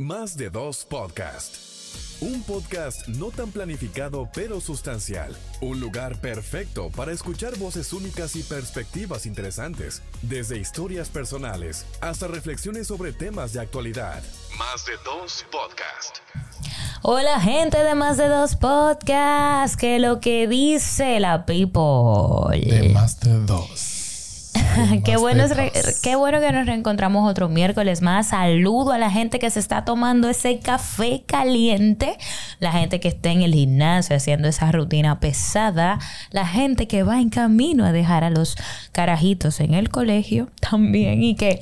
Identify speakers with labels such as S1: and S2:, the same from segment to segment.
S1: Más de dos podcast. Un podcast no tan planificado pero sustancial. Un lugar perfecto para escuchar voces únicas y perspectivas interesantes. Desde historias personales hasta reflexiones sobre temas de actualidad. Más de dos podcast.
S2: Hola gente de Más de dos podcast. Que lo que dice la people.
S3: De más de dos.
S2: qué, bueno es qué bueno que nos reencontramos otro miércoles más. Saludo a la gente que se está tomando ese café caliente, la gente que está en el gimnasio haciendo esa rutina pesada, la gente que va en camino a dejar a los carajitos en el colegio también y que,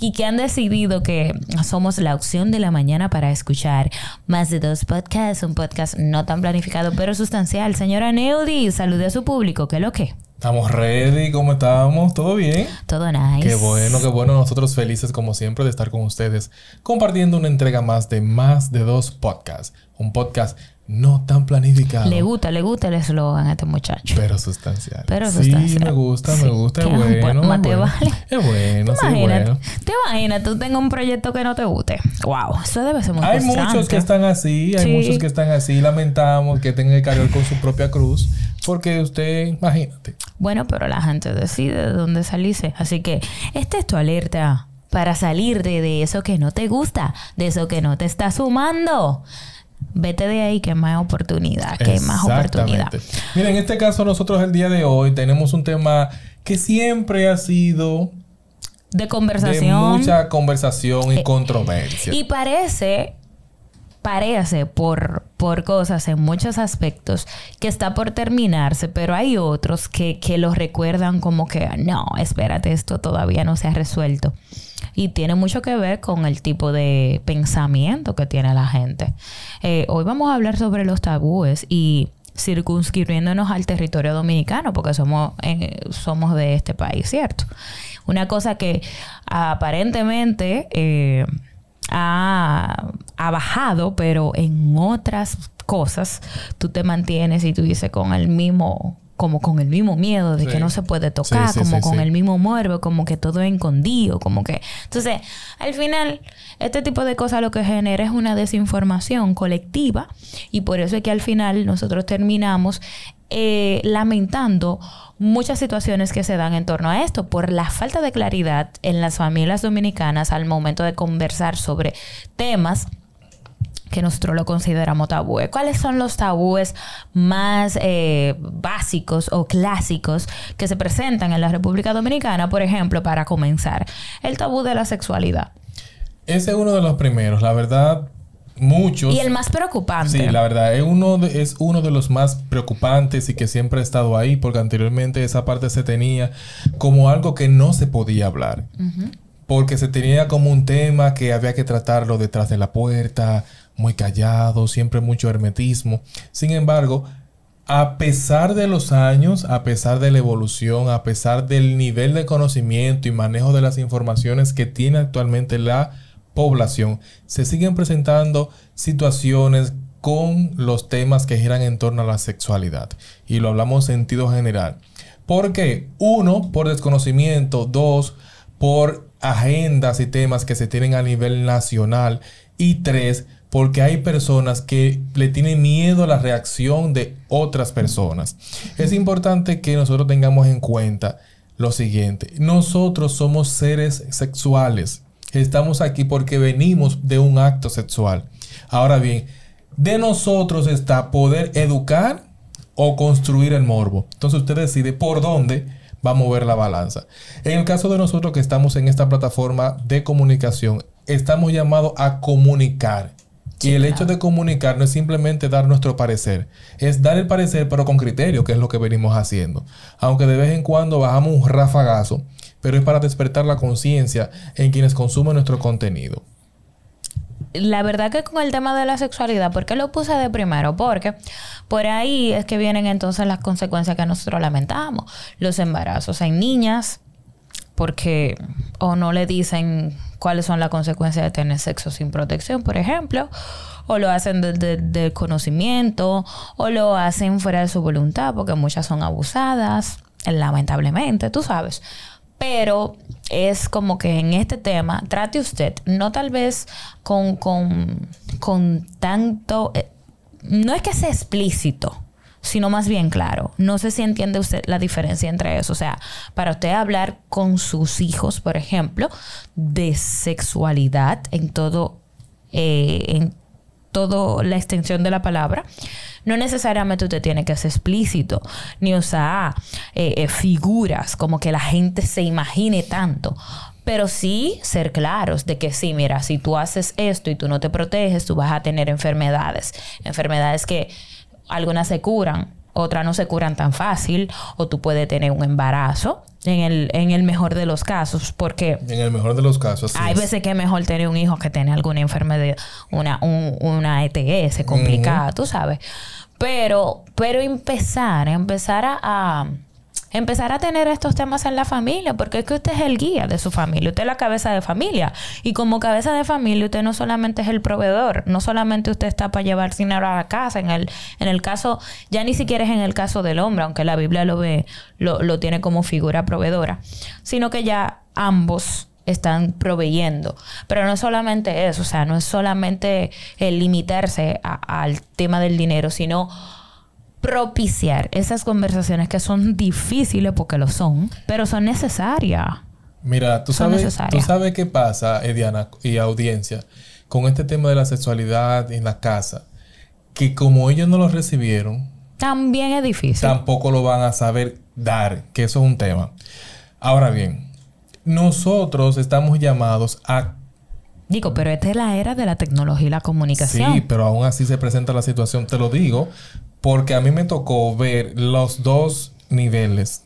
S2: y que han decidido que somos la opción de la mañana para escuchar más de dos podcasts, un podcast no tan planificado pero sustancial. Señora Neudi, salude a su público, ¿qué es lo que?
S3: Estamos ready, ¿cómo estamos? ¿Todo bien?
S2: Todo nice.
S3: Qué bueno, qué bueno. Nosotros felices como siempre de estar con ustedes compartiendo una entrega más de más de dos podcasts. Un podcast no tan planificado,
S2: Le gusta, le gusta el eslogan a este muchacho.
S3: pero sustancial.
S2: Pero
S3: sí,
S2: sustancial.
S3: me gusta, me gusta. Es bueno,
S2: bueno, más
S3: es
S2: te
S3: bueno.
S2: vale.
S3: Es bueno,
S2: ¿Te
S3: sí,
S2: imaginas?
S3: bueno.
S2: ¿Te imaginas? Tú tengas un proyecto que no te guste. Wow, eso debe ser muy
S3: Hay
S2: frustrante.
S3: muchos que están así, hay
S2: Sí.
S3: muchos que están así. Lamentamos que tengan que cargar con su propia cruz, porque usted, imagínate.
S2: Bueno, pero la gente decide de dónde salirse. Así que esta es tu alerta para salir de, de eso que no te gusta, de eso que no te está sumando. Vete de ahí que más oportunidad, que más oportunidad.
S3: Mira, en este caso nosotros el día de hoy tenemos un tema que siempre ha sido
S2: De
S3: de
S2: conversación.
S3: mucha conversación y
S2: Eh,
S3: controversia.
S2: Y parece, parece por, por cosas en muchos aspectos que está por terminarse, pero hay otros que, que lo recuerdan como que no, espérate, esto todavía no se ha resuelto. Y tiene mucho que ver con el tipo de pensamiento que tiene la gente. Eh, hoy vamos a hablar sobre los tabúes y circunscribiéndonos al territorio dominicano, porque somos, eh, somos de este país, ¿cierto? Una cosa que aparentemente eh, ha, ha bajado, pero en otras cosas tú te mantienes y tú dices con el mismo como con el mismo miedo de
S3: Sí.
S2: que no se puede tocar,
S3: Sí, sí,
S2: como con el mismo morbo, como que todo es escondido, como que... Entonces, al final, este tipo de cosas lo que genera es una desinformación colectiva y por eso es que al final nosotros terminamos eh, lamentando muchas situaciones que se dan en torno a esto por la falta de claridad en las familias dominicanas al momento de conversar sobre temas que nosotros lo consideramos tabúes. ¿Cuáles son los tabúes más eh, básicos o clásicos que se presentan en la República Dominicana? Por ejemplo, para comenzar, el tabú de la sexualidad.
S3: Ese es uno de los primeros, la verdad, muchos.
S2: Y el más preocupante.
S3: Sí, la verdad, es uno, de, es uno de los más preocupantes y que siempre ha estado ahí, porque anteriormente esa parte se tenía como algo que no se podía hablar. Porque se tenía como un tema que había que tratarlo detrás de la puerta, muy callado, siempre mucho hermetismo. Sin embargo, a pesar de los años, a pesar de la evolución, a pesar del nivel de conocimiento y manejo de las informaciones que tiene actualmente la población, se siguen presentando situaciones con los temas que giran en torno a la sexualidad. Y lo hablamos en sentido general. ¿Por qué? Uno, por desconocimiento. Dos, por agendas y temas que se tienen a nivel nacional. Y tres, porque hay personas que le tienen miedo a la reacción de otras personas. Es importante que nosotros tengamos en cuenta lo siguiente. Nosotros somos seres sexuales. Estamos aquí porque venimos de un acto sexual. Ahora bien, de nosotros está poder educar o construir el morbo. Entonces usted decide por dónde va a mover la balanza. En el caso de nosotros que estamos en esta plataforma de comunicación, estamos llamados a comunicar. Y el hecho de comunicar no es simplemente dar nuestro parecer, es dar el parecer pero con criterio, que es lo que venimos haciendo. Aunque de vez en cuando bajamos un rafagazo, pero es para despertar la conciencia en quienes consumen nuestro contenido.
S2: la verdad que con el tema de la sexualidad, ¿por qué lo puse de primero? Porque por ahí es que vienen entonces las consecuencias que nosotros lamentamos. Los embarazos en niñas, porque o no le dicen cuáles son las consecuencias de tener sexo sin protección, por ejemplo, o lo hacen desde del conocimiento, o lo hacen fuera de su voluntad, porque muchas son abusadas, lamentablemente, tú sabes. Pero es como que en este tema, trate usted, no tal vez con, con, con tanto, eh, no es que sea explícito, sino más bien claro. No sé si entiende usted la diferencia entre eso. O sea, para usted hablar con sus hijos, por ejemplo, de sexualidad en todo, eh, en toda la extensión de la palabra, no necesariamente usted tiene que ser explícito, ni usar eh, eh, figuras como que la gente se imagine tanto. Pero sí ser claros de que sí, mira, si tú haces esto y tú no te proteges, tú vas a tener enfermedades. Enfermedades que algunas se curan, otras no se curan tan fácil, o tú puedes tener un embarazo en el, en el mejor de los casos, porque...
S3: En el mejor de los casos.
S2: Hay veces que es mejor tener un hijo que tener alguna enfermedad, una, una ETS complicada, tú sabes. Pero, pero empezar, empezar a empezar a tener estos temas en la familia, porque es que usted es el guía de su familia, usted es la cabeza de familia. Y como cabeza de familia, usted no solamente es el proveedor, no solamente usted está para llevar dinero a la casa, en el, en el caso, ya ni siquiera es en el caso del hombre, aunque la Biblia lo ve, lo, lo tiene como figura proveedora, sino que ya ambos están proveyendo. Pero no solamente eso, o sea, no es solamente el limitarse al tema del dinero, sino propiciar esas conversaciones que son difíciles porque lo son, pero son necesarias.
S3: Mira, tú sabes, tú sabes qué pasa, Ediana y audiencia, con este tema de la sexualidad en la casa, que como ellos no lo recibieron,
S2: también es difícil.
S3: Tampoco lo van a saber dar, que eso es un tema. Ahora bien, nosotros estamos llamados a
S2: Digo, pero esta es la era de la tecnología y la comunicación.
S3: Sí, pero aún así se presenta la situación. Te lo digo porque a mí me tocó ver los dos niveles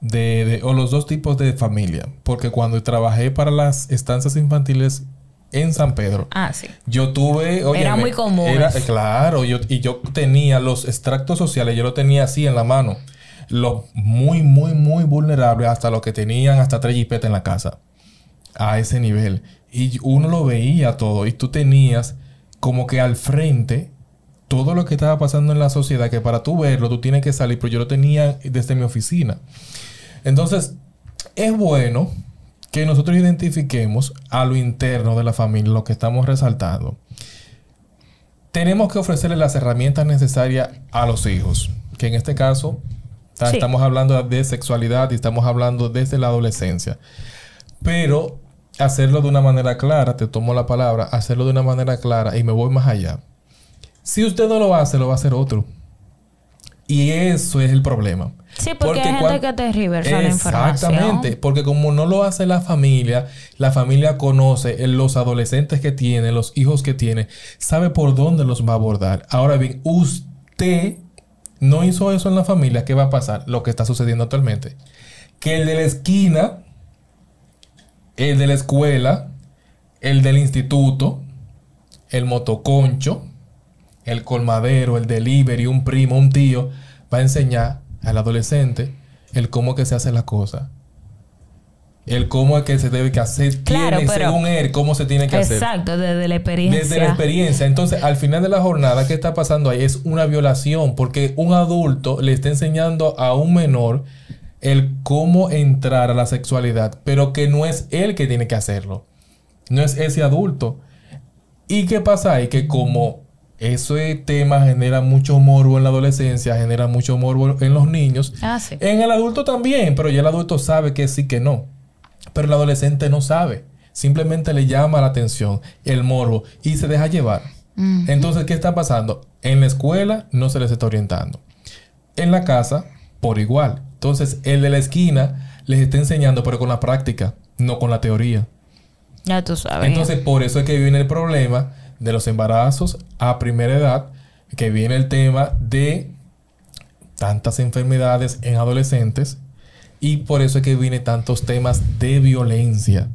S3: de, o los dos tipos de familia. Porque cuando trabajé para las estancias infantiles en San Pedro.
S2: Ah, sí.
S3: Yo tuve.
S2: era muy común.
S3: Era, claro, yo, y yo tenía los extractos sociales, yo lo tenía así en la mano. Los muy, muy, muy vulnerables, hasta los que tenían hasta tres jipetas en la casa. A ese nivel. Y uno lo veía todo. Y tú tenías como que al frente todo lo que estaba pasando en la sociedad, que para tú verlo, tú tienes que salir, pero yo lo tenía desde mi oficina. Entonces, es bueno que nosotros identifiquemos a lo interno de la familia, lo que estamos resaltando. Tenemos que ofrecerle las herramientas necesarias a los hijos, que en este caso estamos hablando de sexualidad y estamos hablando desde la adolescencia. Pero hacerlo de una manera clara, te tomo la palabra, hacerlo de una manera clara y me voy más allá. Si usted no lo hace, lo va a hacer otro. Y eso es el problema.
S2: Sí, porque, hay gente que te reversa la información. Exactamente,
S3: porque como no lo hace la familia, la familia conoce los adolescentes que tiene, los hijos que tiene, sabe por dónde los va a abordar. Ahora bien, usted no hizo eso en la familia, ¿qué va a pasar? Lo que está sucediendo actualmente. Que el de la esquina, el de la escuela, el del instituto, el motoconcho, el colmadero, el delivery, un primo, un tío, va a enseñar al adolescente el cómo que se hace la cosa. El cómo es que se debe que hacer, claro, según él, cómo se tiene que hacer.
S2: Exacto, desde la experiencia.
S3: Desde la experiencia. Entonces, al final de la jornada, ¿qué está pasando ahí? Es una violación, porque un adulto le está enseñando a un menor el cómo entrar a la sexualidad, pero que no es él que tiene que hacerlo. No es ese adulto. ¿Y qué pasa ahí? Que como ese tema genera mucho morbo en la adolescencia, genera mucho morbo en los niños.
S2: Ah, sí.
S3: En el adulto también, pero ya el adulto sabe que sí, que no. Pero el adolescente no sabe. Simplemente le llama la atención el morbo y se deja llevar. Entonces, ¿qué está pasando? En la escuela no se les está orientando. En la casa, por igual. Entonces, el de la esquina les está enseñando, pero con la práctica, no con la teoría.
S2: Ya tú sabes.
S3: Entonces, por eso es que viene el problema de los embarazos a primera edad, que viene el tema de tantas enfermedades en adolescentes y por eso es que viene tantos temas de violencia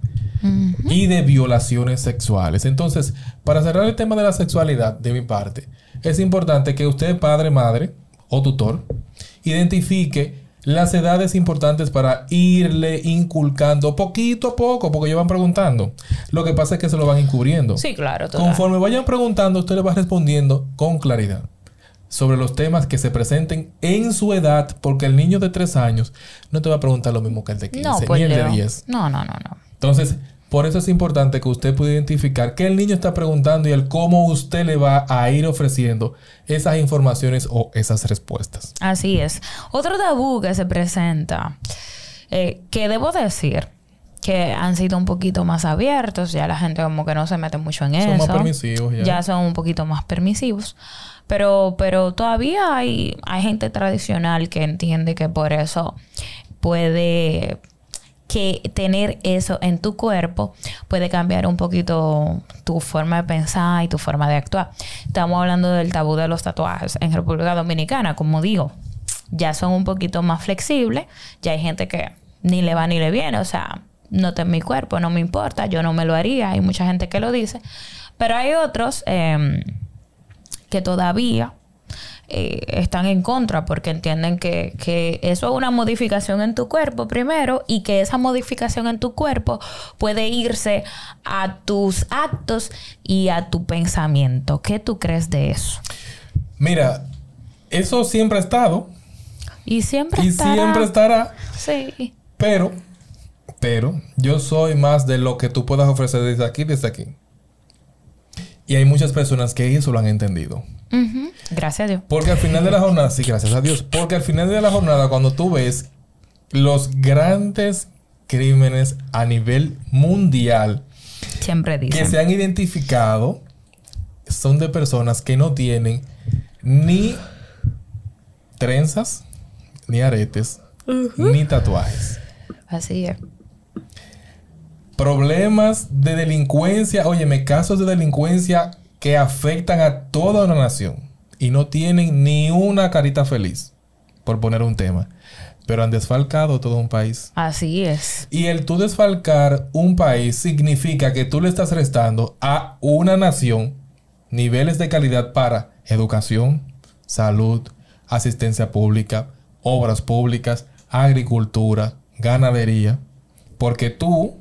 S3: y de violaciones sexuales. Entonces, para cerrar el tema de la sexualidad de mi parte, es importante que usted, padre, madre o tutor, identifique las edades importantes para irle inculcando poquito a poco, porque ellos van preguntando. Lo que pasa es que se lo van encubriendo.
S2: Sí, claro.
S3: Conforme vayan preguntando, usted le va respondiendo con claridad. sobre los temas que se presenten en su edad, porque el niño de 3 años no te va a preguntar lo mismo que el de 15,
S2: No,
S3: ni
S2: pues
S3: el de
S2: Leo.
S3: 10.
S2: No, no, no, no.
S3: Entonces, por eso es importante que usted pueda identificar qué el niño está preguntando y el cómo usted le va a ir ofreciendo esas informaciones o esas respuestas.
S2: Así es. Otro tabú que se presenta, eh, que debo decir que han sido un poquito más abiertos, ya la gente como que no se mete mucho en
S3: Son
S2: eso.
S3: más permisivos ya.
S2: ya son un poquito más permisivos. Pero, pero todavía hay, hay gente tradicional que entiende que por eso puede que tener eso en tu cuerpo puede cambiar un poquito tu forma de pensar y tu forma de actuar. Estamos hablando del tabú de los tatuajes. En República Dominicana, como digo, ya son un poquito más flexibles, ya hay gente que ni le va ni le viene, o sea, no está en mi cuerpo, no me importa, yo no me lo haría, hay mucha gente que lo dice, pero hay otros eh, que todavía eh, están en contra porque entienden que, que eso es una modificación en tu cuerpo primero y que esa modificación en tu cuerpo puede irse a tus actos y a tu pensamiento. ¿Qué tú crees de eso?
S3: Mira, eso siempre ha estado
S2: Y siempre
S3: y
S2: estará.
S3: siempre estará,
S2: Sí.
S3: pero, pero yo soy más de lo que tú puedas ofrecer desde aquí, desde aquí. Y hay muchas personas que eso lo han entendido.
S2: Gracias a Dios.
S3: Porque al final de la jornada, sí, gracias a Dios, porque al final de la jornada, cuando tú ves los grandes crímenes a nivel mundial
S2: Siempre
S3: que
S2: dicen.
S3: se han identificado, son de personas que no tienen ni trenzas, ni aretes, ni tatuajes.
S2: Así es.
S3: Problemas de delincuencia, óyeme, casos de delincuencia que afectan a toda una nación y no tienen ni una carita feliz, por poner un tema, pero han desfalcado todo un país.
S2: Así es.
S3: Y el tú desfalcar un país significa que tú le estás restando a una nación niveles de calidad para educación, salud, asistencia pública, obras públicas, agricultura, ganadería. Porque tú,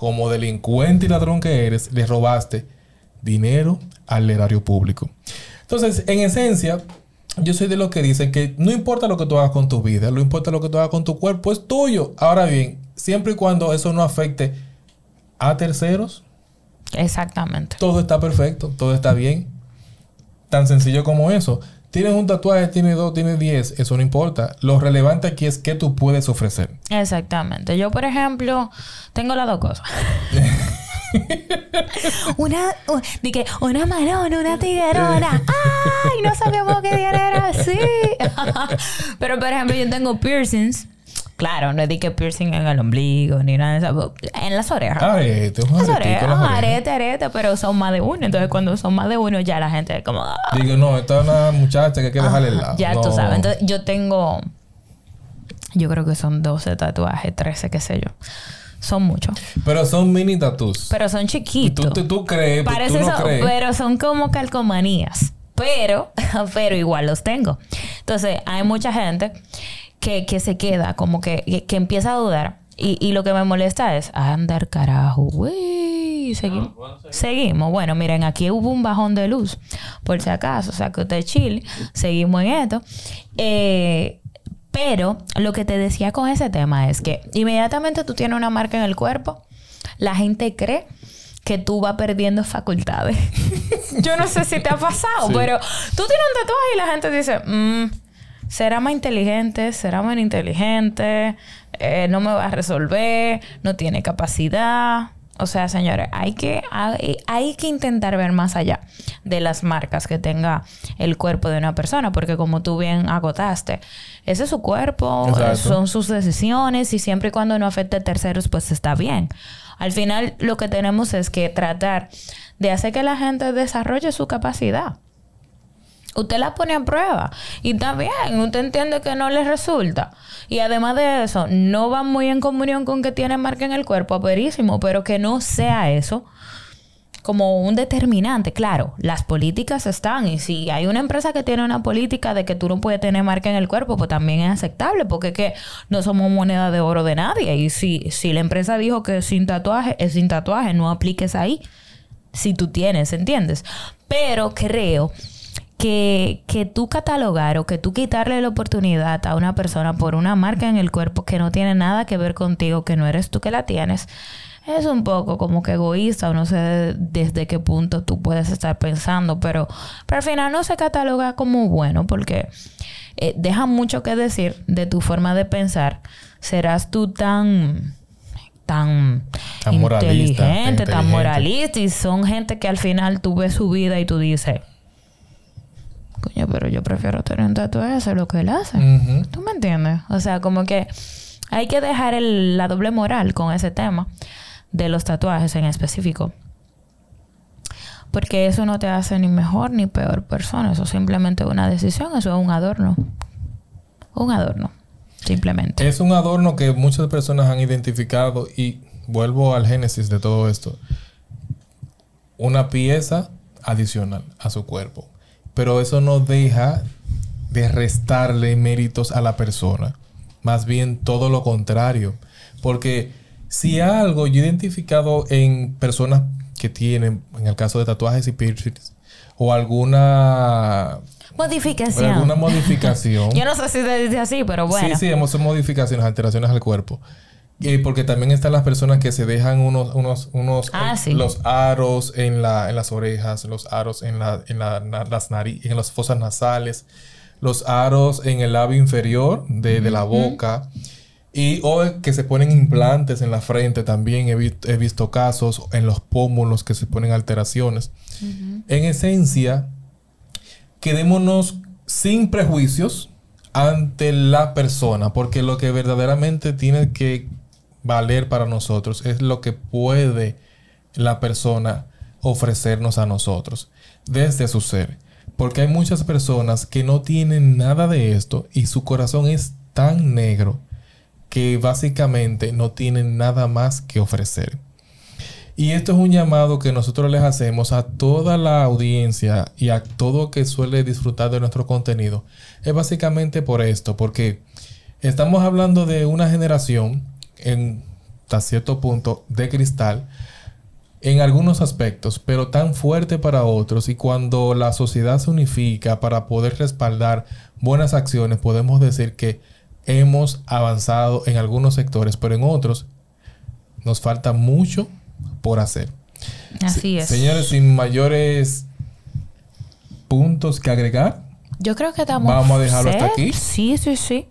S3: como delincuente y ladrón que eres, le robaste dinero al erario público. Entonces, en esencia, yo soy de los que dicen que no importa lo que tú hagas con tu vida, no importa lo que tú hagas con tu cuerpo, es tuyo. Ahora bien, siempre y cuando eso no afecte a terceros,
S2: Exactamente.
S3: todo está perfecto, todo está bien. Tan sencillo como eso. Tienes un tatuaje, tienes dos, tienes diez, eso no importa. Lo relevante aquí es qué tú puedes ofrecer.
S2: Exactamente. Yo, por ejemplo, tengo las dos cosas. una, u- de que una marona, una tiguerona. ¡Ay! No sabíamos que era así. Pero, por ejemplo, yo tengo piercings. Claro, no es de que piercing en el ombligo ni nada de eso. En las orejas.
S3: Arete, un
S2: Las orejas,
S3: las orejas.
S2: arete, arete, pero son más de uno. Entonces, cuando son más de uno, ya la gente es como... "Ah".
S3: Digo, no, esta es una muchacha que hay que dejarle el lado.
S2: Ya
S3: No.
S2: tú sabes. Entonces, yo tengo. Yo creo que son 12 tatuajes, 13, qué sé yo. Son muchos.
S3: Pero son mini tatús.
S2: Pero son chiquitos.
S3: tú, tú, tú crees,
S2: Parece
S3: tú no crees.
S2: pero son como calcomanías. Pero, pero igual los tengo. Entonces, hay mucha gente que, que se queda como que, que, que empieza a dudar. Y, y lo que me molesta es, andar carajo, güey. Seguimos. Seguimos. Bueno, miren, aquí hubo un bajón de luz. Por si acaso, o sea, que usted chile. Seguimos en esto. Eh, pero lo que te decía con ese tema es que inmediatamente tú tienes una marca en el cuerpo, la gente cree que tú vas perdiendo facultades. Yo no sé si te ha pasado,
S3: Sí.
S2: pero tú tienes un tatuaje y la gente dice, "Mm, será más inteligente, será menos inteligente, eh, no me va a resolver, no tiene capacidad. O sea, señores, hay que, hay, hay que intentar ver más allá de las marcas que tenga el cuerpo de una persona, porque como tú bien agotaste, ese es su cuerpo,
S3: Exacto.
S2: son sus decisiones y siempre y cuando no afecte a terceros, pues está bien. Al final, lo que tenemos es que tratar de hacer que la gente desarrolle su capacidad. Usted la pone a prueba y está bien, usted entiende que no le resulta. Y además de eso, no va muy en comunión con que tiene marca en el cuerpo, aperísimo, pero que no sea eso como un determinante. Claro, las políticas están y si hay una empresa que tiene una política de que tú no puedes tener marca en el cuerpo, pues también es aceptable porque es que no somos moneda de oro de nadie. Y si, si la empresa dijo que sin tatuaje, es sin tatuaje, no apliques ahí si tú tienes, ¿entiendes? Pero creo que, que tú catalogar o que tú quitarle la oportunidad a una persona por una marca en el cuerpo que no tiene nada que ver contigo, que no eres tú que la tienes, es un poco como que egoísta o no sé desde qué punto tú puedes estar pensando, pero, pero al final no se cataloga como bueno porque eh, deja mucho que decir de tu forma de pensar. Serás tú tan tan, inteligente, tan moralista y son gente que al final tú ves su vida y tú dices, coño, pero yo prefiero tener un tatuaje, hacer lo que él hace. ¿Tú me entiendes? O sea, como que hay que dejar la doble moral con ese tema de los tatuajes en específico. Porque eso no te hace ni mejor ni peor persona. Eso es simplemente una decisión. Eso es un adorno. Un adorno. Simplemente.
S3: Es un adorno que muchas personas han identificado y vuelvo al génesis de todo esto. Una pieza adicional a su cuerpo. Pero eso no deja de restarle méritos a la persona. Más bien todo lo contrario. Porque si algo yo he identificado en personas que tienen, en el caso de tatuajes y piercings, o alguna
S2: modificación.
S3: Alguna modificación.
S2: yo no sé si se dice así, pero bueno.
S3: Sí, sí, hemos hecho modificaciones, alteraciones al cuerpo. Y porque también están las personas que se dejan unos, unos, unos
S2: ah,
S3: eh, los aros en, la, en las orejas, los aros en, la, en la, las narices, en las fosas nasales, los aros en el labio inferior de, de la boca. Y o que se ponen implantes en la frente también. He, he visto casos en los pómulos que se ponen alteraciones. En esencia, quedémonos sin prejuicios ante la persona, porque lo que verdaderamente tiene que valer para nosotros es lo que puede la persona ofrecernos a nosotros desde su ser. Porque hay muchas personas que no tienen nada de esto y su corazón es tan negro que básicamente no tienen nada más que ofrecer. Y esto es un llamado que nosotros les hacemos a toda la audiencia y a todo que suele disfrutar de nuestro contenido. Es básicamente por esto, porque estamos hablando de una generación en hasta cierto punto de cristal en algunos aspectos, pero tan fuerte para otros. Y cuando la sociedad se unifica para poder respaldar buenas acciones, podemos decir que hemos avanzado en algunos sectores, pero en otros nos falta mucho por hacer.
S2: Así es.
S3: Señores, sin mayores puntos que agregar.
S2: Yo creo que estamos.
S3: Vamos a dejarlo hasta aquí.
S2: Sí, sí, sí.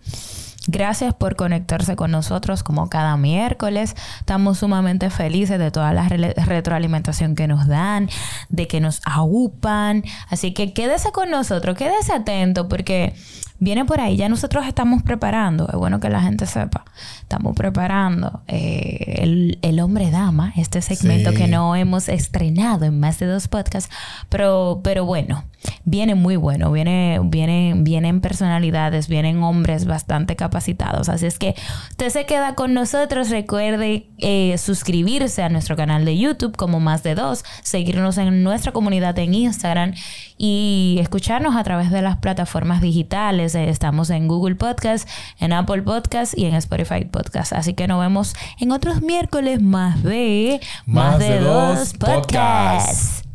S2: Gracias por conectarse con nosotros como cada miércoles. Estamos sumamente felices de toda la retroalimentación que nos dan, de que nos agupan. Así que quédese con nosotros, quédese atento porque viene por ahí. Ya nosotros estamos preparando, es bueno que la gente sepa, estamos preparando eh, el, el, hombre dama, este segmento que no hemos estrenado en más de dos podcasts, pero, pero bueno, viene muy bueno, viene, viene, vienen personalidades, vienen hombres bastante capacitados. Así es que usted se queda con nosotros, recuerde eh, suscribirse a nuestro canal de YouTube como más de dos, seguirnos en nuestra comunidad en Instagram y escucharnos a través de las plataformas digitales. Eh, estamos en Google Podcast, en Apple Podcast y en Spotify Podcast. Así que nos vemos en otros miércoles más de
S3: más, de, dos podcasts.